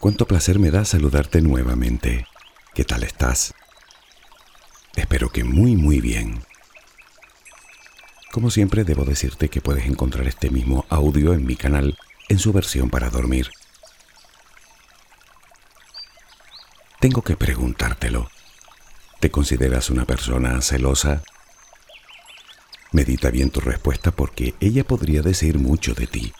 Cuánto placer me da saludarte nuevamente. ¿Qué tal estás? Espero que muy muy bien. Como siempre debo decirte que puedes encontrar este mismo audio en mi canal en su versión para dormir. Tengo que preguntártelo. ¿Te consideras una persona celosa? Medita bien tu respuesta porque ella podría decir mucho de ti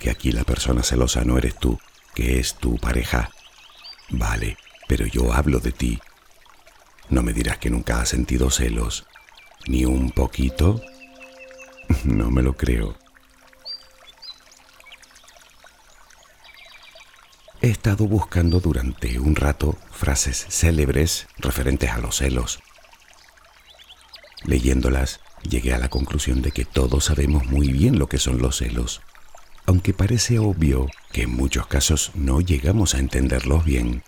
que aquí la persona celosa no eres tú, que es tu pareja. Vale, pero yo hablo de ti. No me dirás que nunca has sentido celos. ¿Ni un poquito? No me lo creo. He estado buscando durante un rato frases célebres referentes a los celos. Leyéndolas, llegué a la conclusión de que todos sabemos muy bien lo que son los celos aunque parece obvio que en muchos casos no llegamos a entenderlos bien.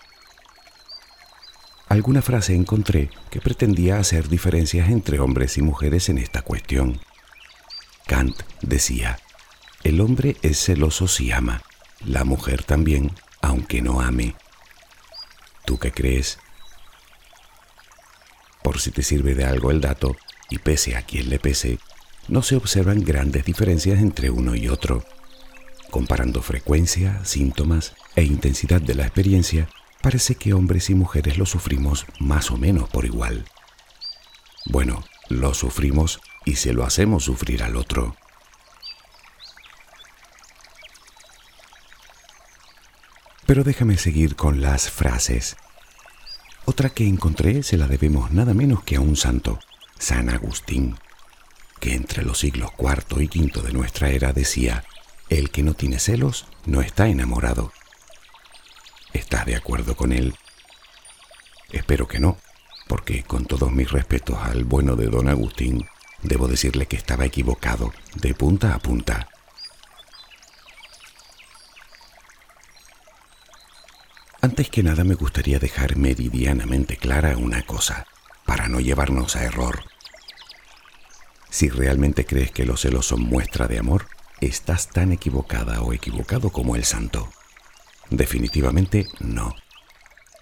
Alguna frase encontré que pretendía hacer diferencias entre hombres y mujeres en esta cuestión. Kant decía, el hombre es celoso si ama, la mujer también, aunque no ame. ¿Tú qué crees? Por si te sirve de algo el dato, y pese a quien le pese, no se observan grandes diferencias entre uno y otro. Comparando frecuencia, síntomas e intensidad de la experiencia, parece que hombres y mujeres lo sufrimos más o menos por igual. Bueno, lo sufrimos y se lo hacemos sufrir al otro. Pero déjame seguir con las frases. Otra que encontré se la debemos nada menos que a un santo, San Agustín, que entre los siglos IV y V de nuestra era decía, el que no tiene celos no está enamorado. ¿Estás de acuerdo con él? Espero que no, porque con todos mis respetos al bueno de don Agustín, debo decirle que estaba equivocado de punta a punta. Antes que nada me gustaría dejar meridianamente clara una cosa, para no llevarnos a error. Si realmente crees que los celos son muestra de amor, estás tan equivocada o equivocado como el santo. Definitivamente no.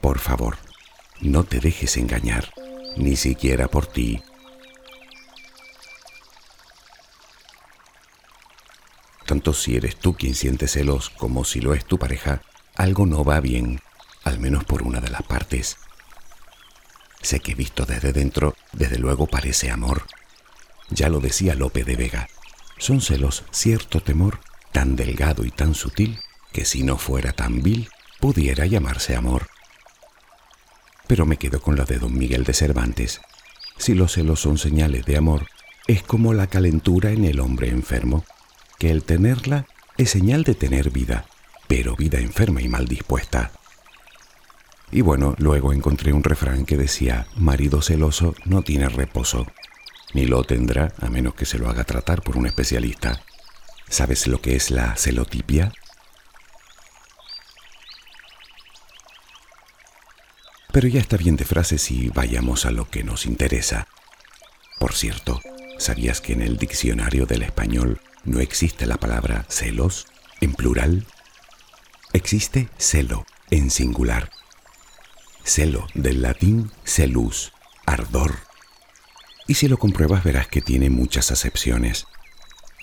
Por favor, no te dejes engañar, ni siquiera por ti. Tanto si eres tú quien siente celos como si lo es tu pareja, algo no va bien, al menos por una de las partes. Sé que visto desde dentro, desde luego parece amor. Ya lo decía Lope de Vega son celos cierto temor tan delgado y tan sutil que si no fuera tan vil pudiera llamarse amor. Pero me quedo con la de don Miguel de Cervantes. Si los celos son señales de amor, es como la calentura en el hombre enfermo, que el tenerla es señal de tener vida, pero vida enferma y mal dispuesta. Y bueno, luego encontré un refrán que decía, marido celoso no tiene reposo ni lo tendrá a menos que se lo haga tratar por un especialista. ¿Sabes lo que es la celotipia? Pero ya está bien de frases y vayamos a lo que nos interesa. Por cierto, ¿sabías que en el diccionario del español no existe la palabra celos en plural? Existe celo en singular. Celo del latín celus, ardor y si lo compruebas verás que tiene muchas acepciones,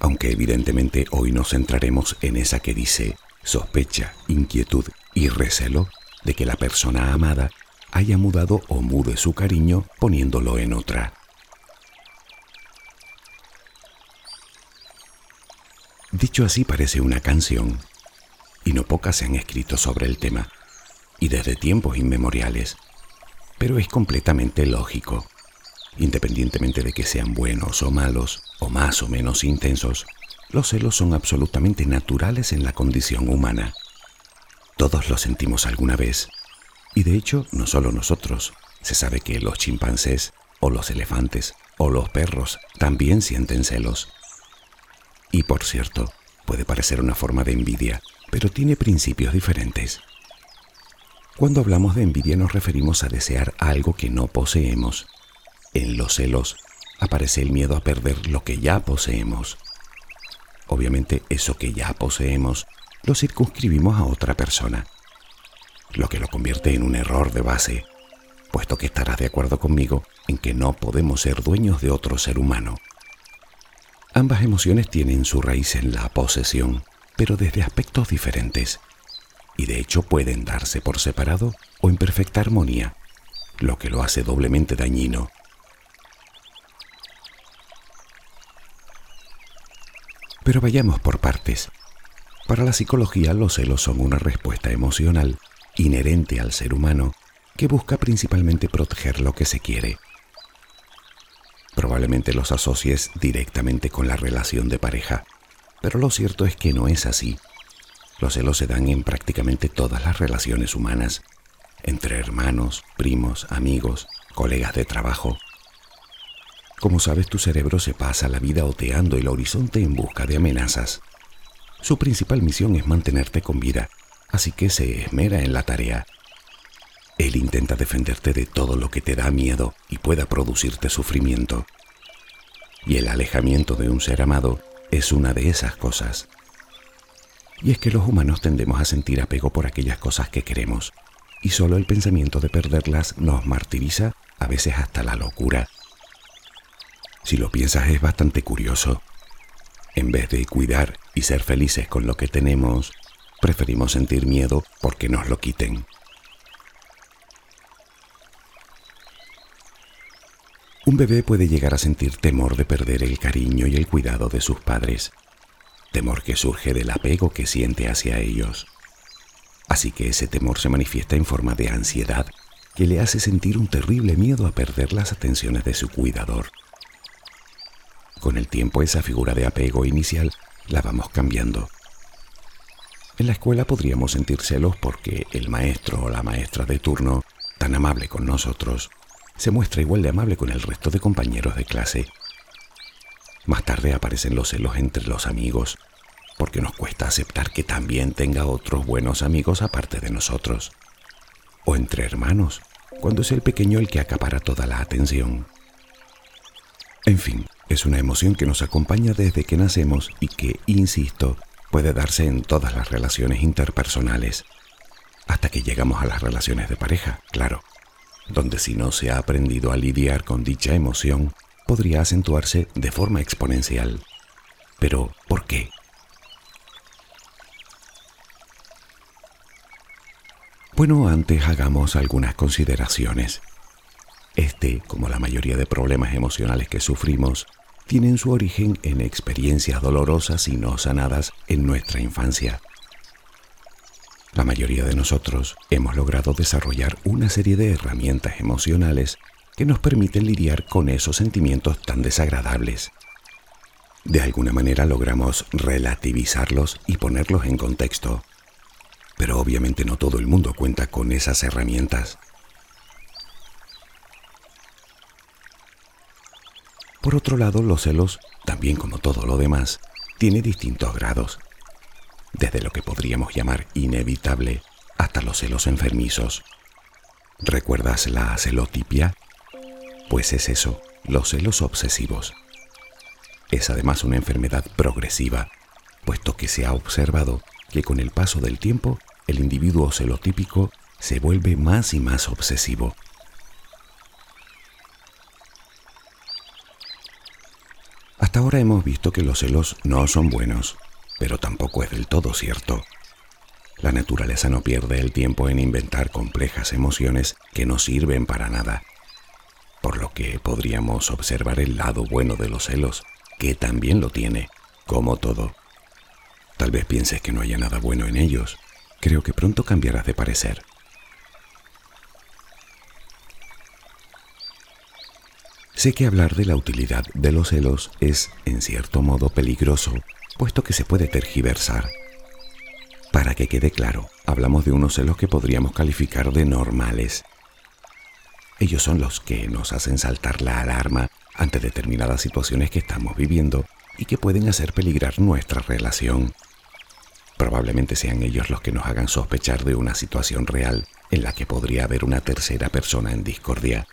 aunque evidentemente hoy nos centraremos en esa que dice sospecha, inquietud y recelo de que la persona amada haya mudado o mude su cariño poniéndolo en otra. Dicho así parece una canción, y no pocas se han escrito sobre el tema, y desde tiempos inmemoriales, pero es completamente lógico Independientemente de que sean buenos o malos, o más o menos intensos, los celos son absolutamente naturales en la condición humana. Todos los sentimos alguna vez. Y de hecho, no solo nosotros. Se sabe que los chimpancés, o los elefantes, o los perros también sienten celos. Y por cierto, puede parecer una forma de envidia, pero tiene principios diferentes. Cuando hablamos de envidia nos referimos a desear algo que no poseemos en los celos aparece el miedo a perder lo que ya poseemos. Obviamente eso que ya poseemos lo circunscribimos a otra persona, lo que lo convierte en un error de base, puesto que estarás de acuerdo conmigo en que no podemos ser dueños de otro ser humano. Ambas emociones tienen su raíz en la posesión, pero desde aspectos diferentes, y de hecho pueden darse por separado o en perfecta armonía, lo que lo hace doblemente dañino. Pero vayamos por partes. Para la psicología los celos son una respuesta emocional inherente al ser humano que busca principalmente proteger lo que se quiere. Probablemente los asocies directamente con la relación de pareja, pero lo cierto es que no es así. Los celos se dan en prácticamente todas las relaciones humanas, entre hermanos, primos, amigos, colegas de trabajo. Como sabes, tu cerebro se pasa la vida oteando el horizonte en busca de amenazas. Su principal misión es mantenerte con vida, así que se esmera en la tarea. Él intenta defenderte de todo lo que te da miedo y pueda producirte sufrimiento. Y el alejamiento de un ser amado es una de esas cosas. Y es que los humanos tendemos a sentir apego por aquellas cosas que queremos, y solo el pensamiento de perderlas nos martiriza, a veces hasta la locura. Si lo piensas es bastante curioso. En vez de cuidar y ser felices con lo que tenemos, preferimos sentir miedo porque nos lo quiten. Un bebé puede llegar a sentir temor de perder el cariño y el cuidado de sus padres, temor que surge del apego que siente hacia ellos. Así que ese temor se manifiesta en forma de ansiedad que le hace sentir un terrible miedo a perder las atenciones de su cuidador. Con el tiempo esa figura de apego inicial la vamos cambiando. En la escuela podríamos sentir celos porque el maestro o la maestra de turno, tan amable con nosotros, se muestra igual de amable con el resto de compañeros de clase. Más tarde aparecen los celos entre los amigos, porque nos cuesta aceptar que también tenga otros buenos amigos aparte de nosotros. O entre hermanos, cuando es el pequeño el que acapara toda la atención. En fin, es una emoción que nos acompaña desde que nacemos y que, insisto, puede darse en todas las relaciones interpersonales, hasta que llegamos a las relaciones de pareja, claro, donde si no se ha aprendido a lidiar con dicha emoción, podría acentuarse de forma exponencial. Pero, ¿por qué? Bueno, antes hagamos algunas consideraciones. Este, como la mayoría de problemas emocionales que sufrimos, tienen su origen en experiencias dolorosas y no sanadas en nuestra infancia. La mayoría de nosotros hemos logrado desarrollar una serie de herramientas emocionales que nos permiten lidiar con esos sentimientos tan desagradables. De alguna manera logramos relativizarlos y ponerlos en contexto pero obviamente no todo el mundo cuenta con esas herramientas. Por otro lado, los celos, también como todo lo demás, tiene distintos grados, desde lo que podríamos llamar inevitable hasta los celos enfermizos. ¿Recuerdas la celotipia? Pues es eso, los celos obsesivos. Es además una enfermedad progresiva, puesto que se ha observado que con el paso del tiempo el individuo celotípico se vuelve más y más obsesivo. Ahora hemos visto que los celos no son buenos, pero tampoco es del todo cierto. La naturaleza no pierde el tiempo en inventar complejas emociones que no sirven para nada, por lo que podríamos observar el lado bueno de los celos, que también lo tiene, como todo. Tal vez pienses que no haya nada bueno en ellos, Creo que pronto cambiarás de parecer. Sé que hablar de la utilidad de los celos es, en cierto modo, peligroso, puesto que se puede tergiversar. Para que quede claro, hablamos de unos celos que podríamos calificar de normales. Ellos son los que nos hacen saltar la alarma ante determinadas situaciones que estamos viviendo y que pueden hacer peligrar nuestra relación. Probablemente sean ellos los que nos hagan sospechar de una situación real en la que podría haber una tercera persona en discordia.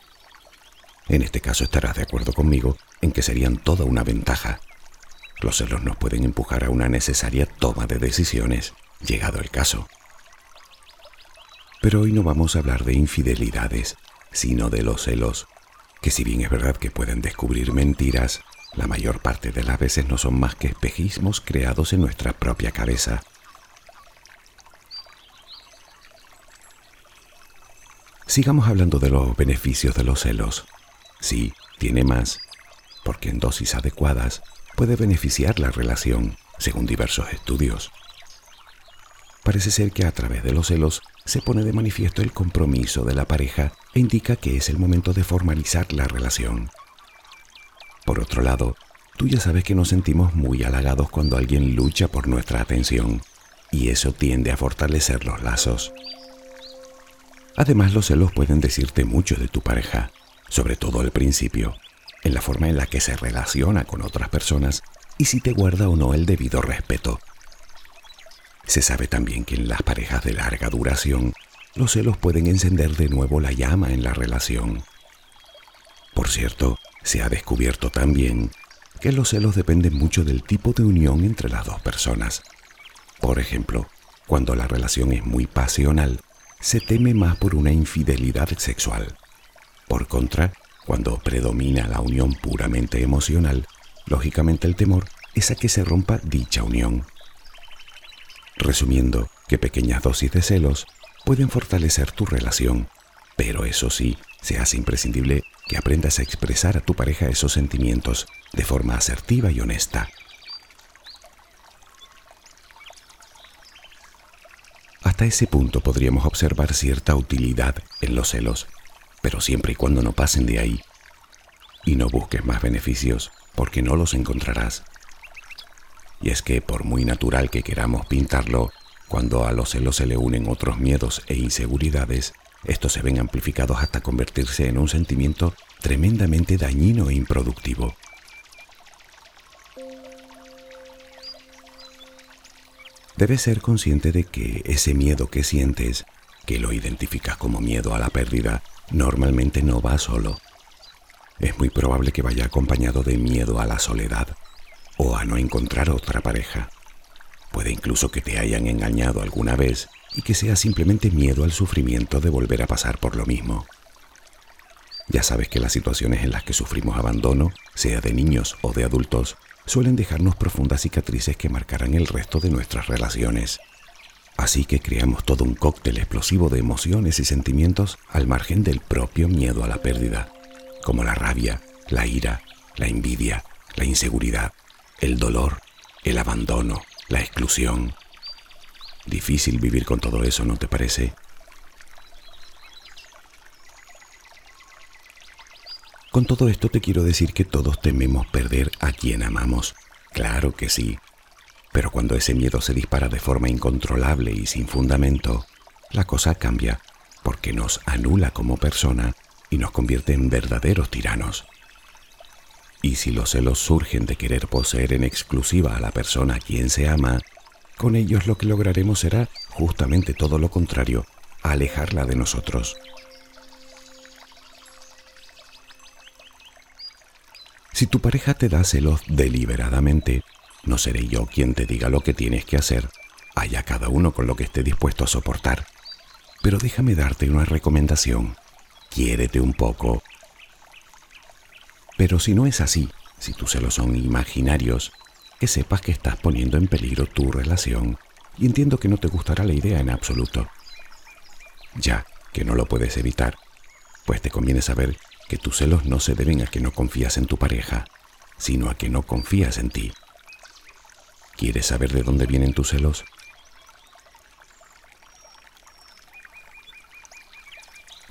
En este caso estarás de acuerdo conmigo en que serían toda una ventaja. Los celos nos pueden empujar a una necesaria toma de decisiones. llegado el caso. Pero hoy no vamos a hablar de infidelidades, sino de los celos, que si bien es verdad que pueden descubrir mentiras, la mayor parte de las veces no son más que espejismos creados en nuestra propia cabeza. Sigamos hablando de los beneficios de los celos. Sí, tiene más, porque en dosis adecuadas puede beneficiar la relación, según diversos estudios. Parece ser que a través de los celos se pone de manifiesto el compromiso de la pareja e indica que es el momento de formalizar la relación. Por otro lado, tú ya sabes que nos sentimos muy halagados cuando alguien lucha por nuestra atención, y eso tiende a fortalecer los lazos. Además, los celos pueden decirte mucho de tu pareja, sobre todo al principio, en la forma en la que se relaciona con otras personas y si te guarda o no el debido respeto. Se sabe también que en las parejas de larga duración, los celos pueden encender de nuevo la llama en la relación. Por cierto, se ha descubierto también que los celos dependen mucho del tipo de unión entre las dos personas. Por ejemplo, cuando la relación es muy pasional, se teme más por una infidelidad sexual. Por contra, cuando predomina la unión puramente emocional, lógicamente el temor es a que se rompa dicha unión. Resumiendo, que pequeñas dosis de celos pueden fortalecer tu relación, pero eso sí, se hace imprescindible que aprendas a expresar a tu pareja esos sentimientos de forma asertiva y honesta. Hasta ese punto podríamos observar cierta utilidad en los celos, pero siempre y cuando no pasen de ahí. Y no busques más beneficios, porque no los encontrarás. Y es que por muy natural que queramos pintarlo, cuando a los celos se le unen otros miedos e inseguridades, estos se ven amplificados hasta convertirse en un sentimiento tremendamente dañino e improductivo. Debes ser consciente de que ese miedo que sientes, que lo identificas como miedo a la pérdida, normalmente no va solo. Es muy probable que vaya acompañado de miedo a la soledad o a no encontrar otra pareja. Puede incluso que te hayan engañado alguna vez y que sea simplemente miedo al sufrimiento de volver a pasar por lo mismo. Ya sabes que las situaciones en las que sufrimos abandono, sea de niños o de adultos, suelen dejarnos profundas cicatrices que marcarán el resto de nuestras relaciones. Así que creamos todo un cóctel explosivo de emociones y sentimientos al margen del propio miedo a la pérdida, como la rabia, la ira, la envidia, la inseguridad, el dolor, el abandono, la exclusión, Difícil vivir con todo eso, ¿no te parece? Con todo esto te quiero decir que todos tememos perder a quien amamos. Claro que sí. Pero cuando ese miedo se dispara de forma incontrolable y sin fundamento, la cosa cambia porque nos anula como persona y nos convierte en verdaderos tiranos. Y si los celos surgen de querer poseer en exclusiva a la persona a quien se ama, con ellos lo que lograremos será justamente todo lo contrario, alejarla de nosotros. Si tu pareja te da celos deliberadamente, no seré yo quien te diga lo que tienes que hacer. Haya cada uno con lo que esté dispuesto a soportar. Pero déjame darte una recomendación. Quiérete un poco. Pero si no es así, si tus celos son imaginarios, que sepas que estás poniendo en peligro tu relación y entiendo que no te gustará la idea en absoluto. Ya que no lo puedes evitar, pues te conviene saber que tus celos no se deben a que no confías en tu pareja, sino a que no confías en ti. ¿Quieres saber de dónde vienen tus celos?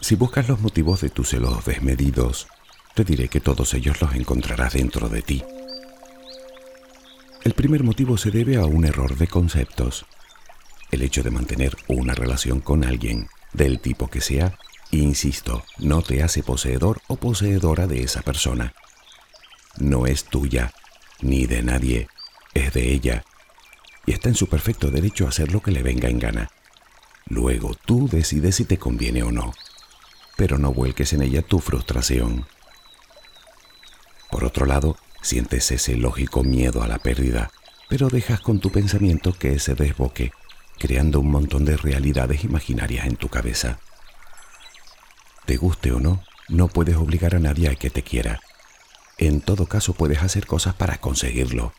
Si buscas los motivos de tus celos desmedidos, te diré que todos ellos los encontrarás dentro de ti. El primer motivo se debe a un error de conceptos. El hecho de mantener una relación con alguien, del tipo que sea, insisto, no te hace poseedor o poseedora de esa persona. No es tuya, ni de nadie, es de ella, y está en su perfecto derecho a hacer lo que le venga en gana. Luego tú decides si te conviene o no, pero no vuelques en ella tu frustración. Por otro lado, Sientes ese lógico miedo a la pérdida, pero dejas con tu pensamiento que se desboque creando un montón de realidades imaginarias en tu cabeza. Te guste o no, no puedes obligar a nadie a que te quiera. En todo caso puedes hacer cosas para conseguirlo,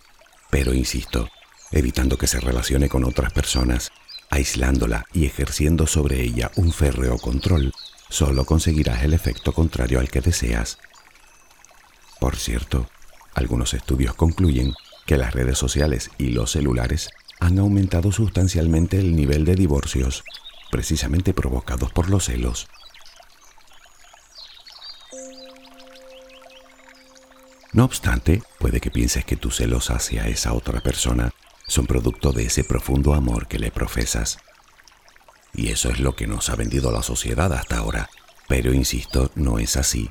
pero insisto, evitando que se relacione con otras personas, aislándola y ejerciendo sobre ella un férreo control, solo conseguirás el efecto contrario al que deseas. Por cierto, algunos estudios concluyen que las redes sociales y los celulares han aumentado sustancialmente el nivel de divorcios, precisamente provocados por los celos. No obstante, puede que pienses que tus celos hacia esa otra persona son producto de ese profundo amor que le profesas. Y eso es lo que nos ha vendido la sociedad hasta ahora. Pero insisto, no es así.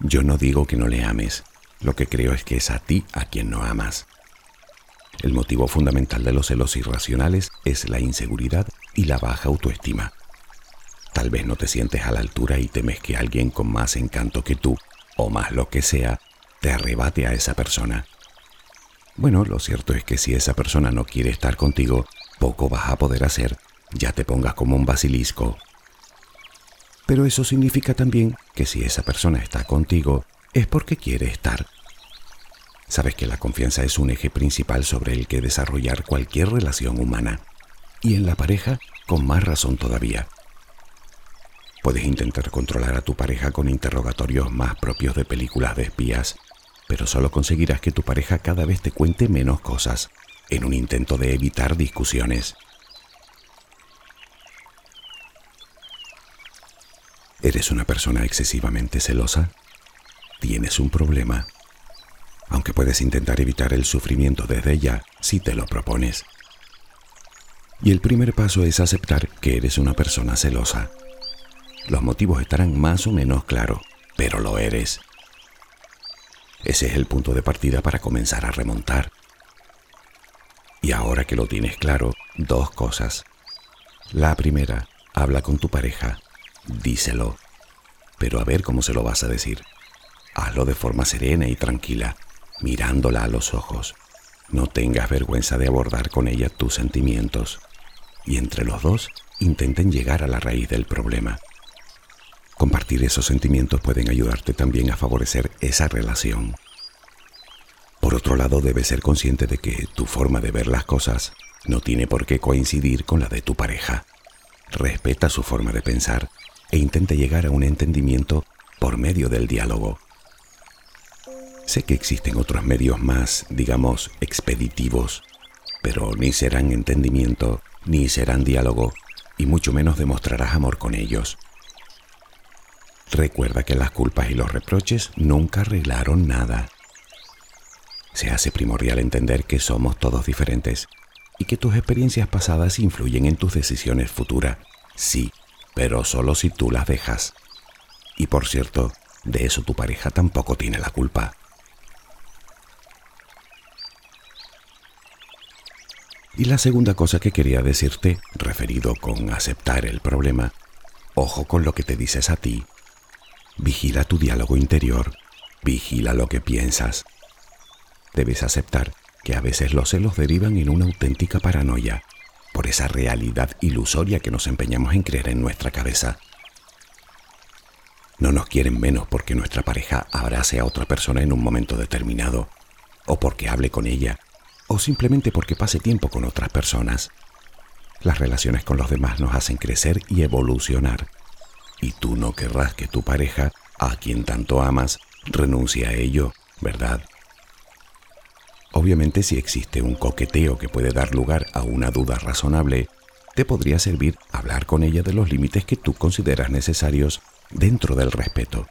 Yo no digo que no le ames, lo que creo es que es a ti a quien no amas. El motivo fundamental de los celos irracionales es la inseguridad y la baja autoestima. Tal vez no te sientes a la altura y temes que alguien con más encanto que tú, o más lo que sea, te arrebate a esa persona. Bueno, lo cierto es que si esa persona no quiere estar contigo, poco vas a poder hacer, ya te pongas como un basilisco. Pero eso significa también que si esa persona está contigo, es porque quiere estar. Sabes que la confianza es un eje principal sobre el que desarrollar cualquier relación humana, y en la pareja con más razón todavía. Puedes intentar controlar a tu pareja con interrogatorios más propios de películas de espías, pero solo conseguirás que tu pareja cada vez te cuente menos cosas, en un intento de evitar discusiones. ¿Eres una persona excesivamente celosa? Tienes un problema. Aunque puedes intentar evitar el sufrimiento desde ya si te lo propones. Y el primer paso es aceptar que eres una persona celosa. Los motivos estarán más o menos claros, pero lo eres. Ese es el punto de partida para comenzar a remontar. Y ahora que lo tienes claro, dos cosas. La primera, habla con tu pareja, díselo, pero a ver cómo se lo vas a decir. Hazlo de forma serena y tranquila, mirándola a los ojos. No tengas vergüenza de abordar con ella tus sentimientos. Y entre los dos, intenten llegar a la raíz del problema. Compartir esos sentimientos pueden ayudarte también a favorecer esa relación. Por otro lado, debes ser consciente de que tu forma de ver las cosas no tiene por qué coincidir con la de tu pareja. Respeta su forma de pensar e intenta llegar a un entendimiento por medio del diálogo. Sé que existen otros medios más, digamos, expeditivos, pero ni serán entendimiento, ni serán diálogo, y mucho menos demostrarás amor con ellos. Recuerda que las culpas y los reproches nunca arreglaron nada. Se hace primordial entender que somos todos diferentes y que tus experiencias pasadas influyen en tus decisiones futuras. Sí, pero solo si tú las dejas. Y por cierto, de eso tu pareja tampoco tiene la culpa. Y la segunda cosa que quería decirte, referido con aceptar el problema, ojo con lo que te dices a ti Vigila tu diálogo interior, vigila lo que piensas. Debes aceptar que a veces los celos derivan en una auténtica paranoia por esa realidad ilusoria que nos empeñamos en creer en nuestra cabeza. No nos quieren menos porque nuestra pareja abrace a otra persona en un momento determinado, o porque hable con ella, o simplemente porque pase tiempo con otras personas. Las relaciones con los demás nos hacen crecer y evolucionar y tú no querrás que tu pareja, a quien tanto amas, renuncie a ello, ¿verdad? Obviamente si existe un coqueteo que puede dar lugar a una duda razonable, te podría servir hablar con ella de los límites que tú consideras necesarios dentro del respeto.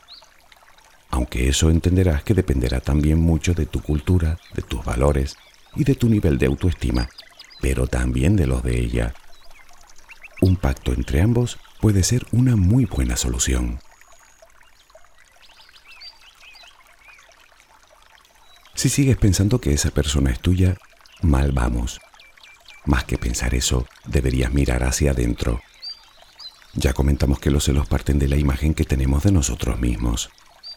Aunque eso entenderás que dependerá también mucho de tu cultura, de tus valores y de tu nivel de autoestima, pero también de los de ella. Un pacto entre ambos puede ser una muy buena solución. Si sigues pensando que esa persona es tuya, mal vamos. Más que pensar eso, deberías mirar hacia adentro. Ya comentamos que los celos parten de la imagen que tenemos de nosotros mismos.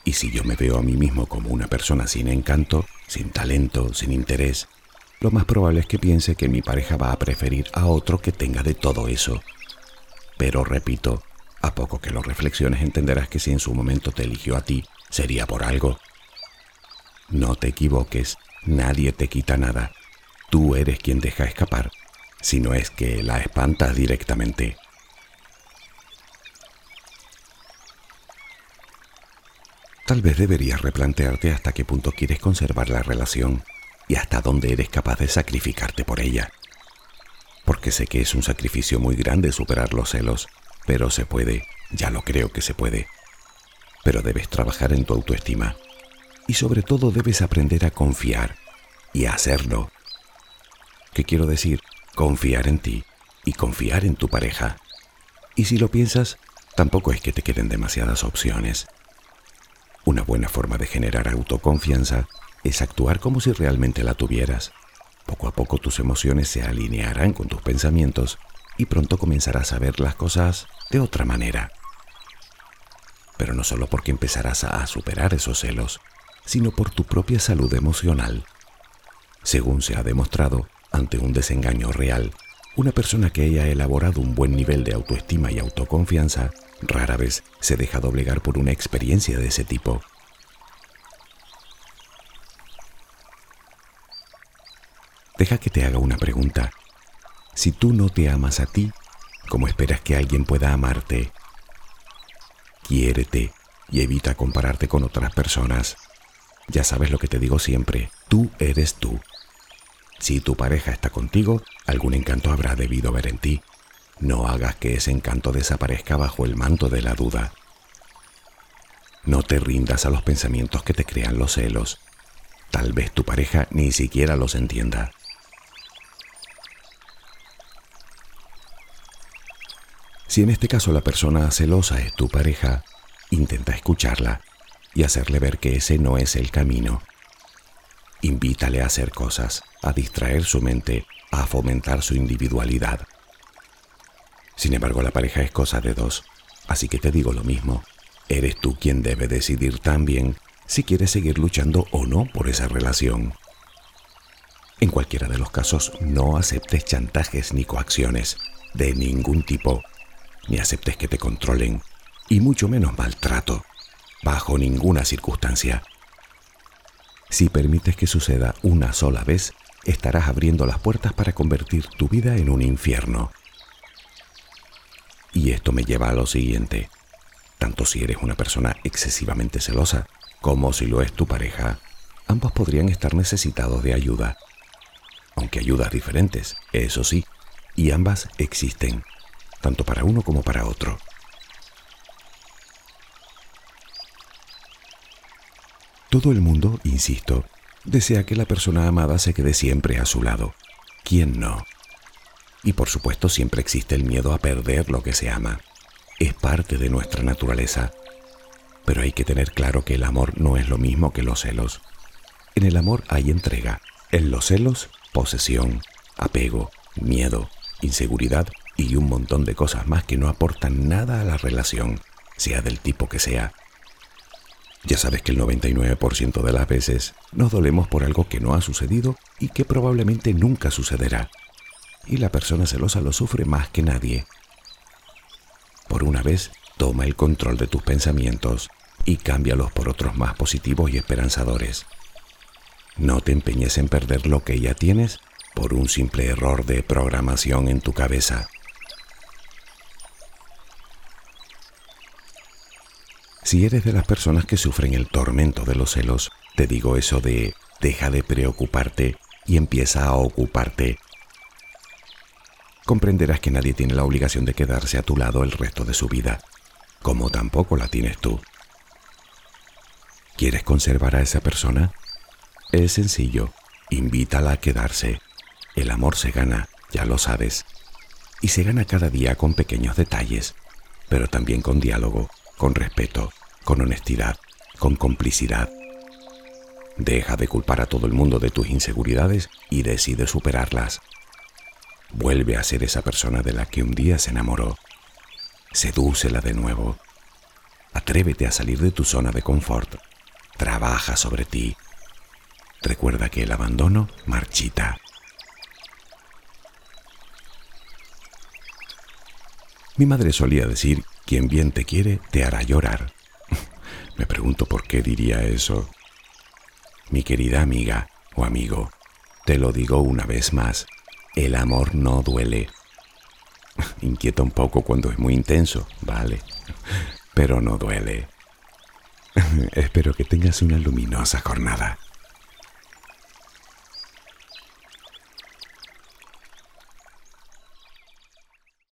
Y si yo me veo a mí mismo como una persona sin encanto, sin talento, sin interés, lo más probable es que piense que mi pareja va a preferir a otro que tenga de todo eso. Pero repito, a poco que lo reflexiones entenderás que si en su momento te eligió a ti, sería por algo. No te equivoques, nadie te quita nada. Tú eres quien deja escapar, si no es que la espantas directamente. Tal vez deberías replantearte hasta qué punto quieres conservar la relación y hasta dónde eres capaz de sacrificarte por ella. Porque sé que es un sacrificio muy grande superar los celos, pero se puede, ya lo creo que se puede. Pero debes trabajar en tu autoestima y sobre todo debes aprender a confiar y a hacerlo. ¿Qué quiero decir? Confiar en ti y confiar en tu pareja. Y si lo piensas, tampoco es que te queden demasiadas opciones. Una buena forma de generar autoconfianza es actuar como si realmente la tuvieras. Poco a poco tus emociones se alinearán con tus pensamientos y pronto comenzarás a ver las cosas de otra manera. Pero no solo porque empezarás a superar esos celos, sino por tu propia salud emocional. Según se ha demostrado, ante un desengaño real, una persona que haya elaborado un buen nivel de autoestima y autoconfianza rara vez se deja doblegar por una experiencia de ese tipo. Deja que te haga una pregunta. Si tú no te amas a ti, ¿cómo esperas que alguien pueda amarte? Quiérete y evita compararte con otras personas. Ya sabes lo que te digo siempre, tú eres tú. Si tu pareja está contigo, algún encanto habrá debido ver en ti. No hagas que ese encanto desaparezca bajo el manto de la duda. No te rindas a los pensamientos que te crean los celos. Tal vez tu pareja ni siquiera los entienda. Si en este caso la persona celosa es tu pareja, intenta escucharla y hacerle ver que ese no es el camino. Invítale a hacer cosas, a distraer su mente, a fomentar su individualidad. Sin embargo, la pareja es cosa de dos, así que te digo lo mismo. Eres tú quien debe decidir también si quieres seguir luchando o no por esa relación. En cualquiera de los casos, no aceptes chantajes ni coacciones, de ningún tipo, ni aceptes que te controlen, y mucho menos maltrato, bajo ninguna circunstancia. Si permites que suceda una sola vez, estarás abriendo las puertas para convertir tu vida en un infierno. Y esto me lleva a lo siguiente. Tanto si eres una persona excesivamente celosa como si lo es tu pareja, ambos podrían estar necesitados de ayuda. Aunque ayudas diferentes, eso sí, y ambas existen, tanto para uno como para otro. Todo el mundo, insisto, desea que la persona amada se quede siempre a su lado. ¿Quién no? Y por supuesto siempre existe el miedo a perder lo que se ama. Es parte de nuestra naturaleza. Pero hay que tener claro que el amor no es lo mismo que los celos. En el amor hay entrega. En los celos, posesión, apego, miedo, inseguridad y un montón de cosas más que no aportan nada a la relación, sea del tipo que sea. Ya sabes que el 99% de las veces nos dolemos por algo que no ha sucedido y que probablemente nunca sucederá. Y la persona celosa lo sufre más que nadie. Por una vez, toma el control de tus pensamientos y cámbialos por otros más positivos y esperanzadores. No te empeñes en perder lo que ya tienes por un simple error de programación en tu cabeza. Si eres de las personas que sufren el tormento de los celos, te digo eso de deja de preocuparte y empieza a ocuparte. Comprenderás que nadie tiene la obligación de quedarse a tu lado el resto de su vida, como tampoco la tienes tú. ¿Quieres conservar a esa persona? Es sencillo, invítala a quedarse. El amor se gana, ya lo sabes, y se gana cada día con pequeños detalles, pero también con diálogo, con respeto, con honestidad, con complicidad. Deja de culpar a todo el mundo de tus inseguridades y decide superarlas. Vuelve a ser esa persona de la que un día se enamoró. Sedúcela de nuevo. Atrévete a salir de tu zona de confort. Trabaja sobre ti. recuerda que el abandono marchita. Mi madre solía decir, quien bien te quiere, te hará llorar. Me pregunto por qué diría eso. Mi querida amiga o amigo, te lo digo una vez más, el amor no duele. Inquieta un poco cuando es muy intenso, vale, pero no duele. Espero que tengas una luminosa jornada.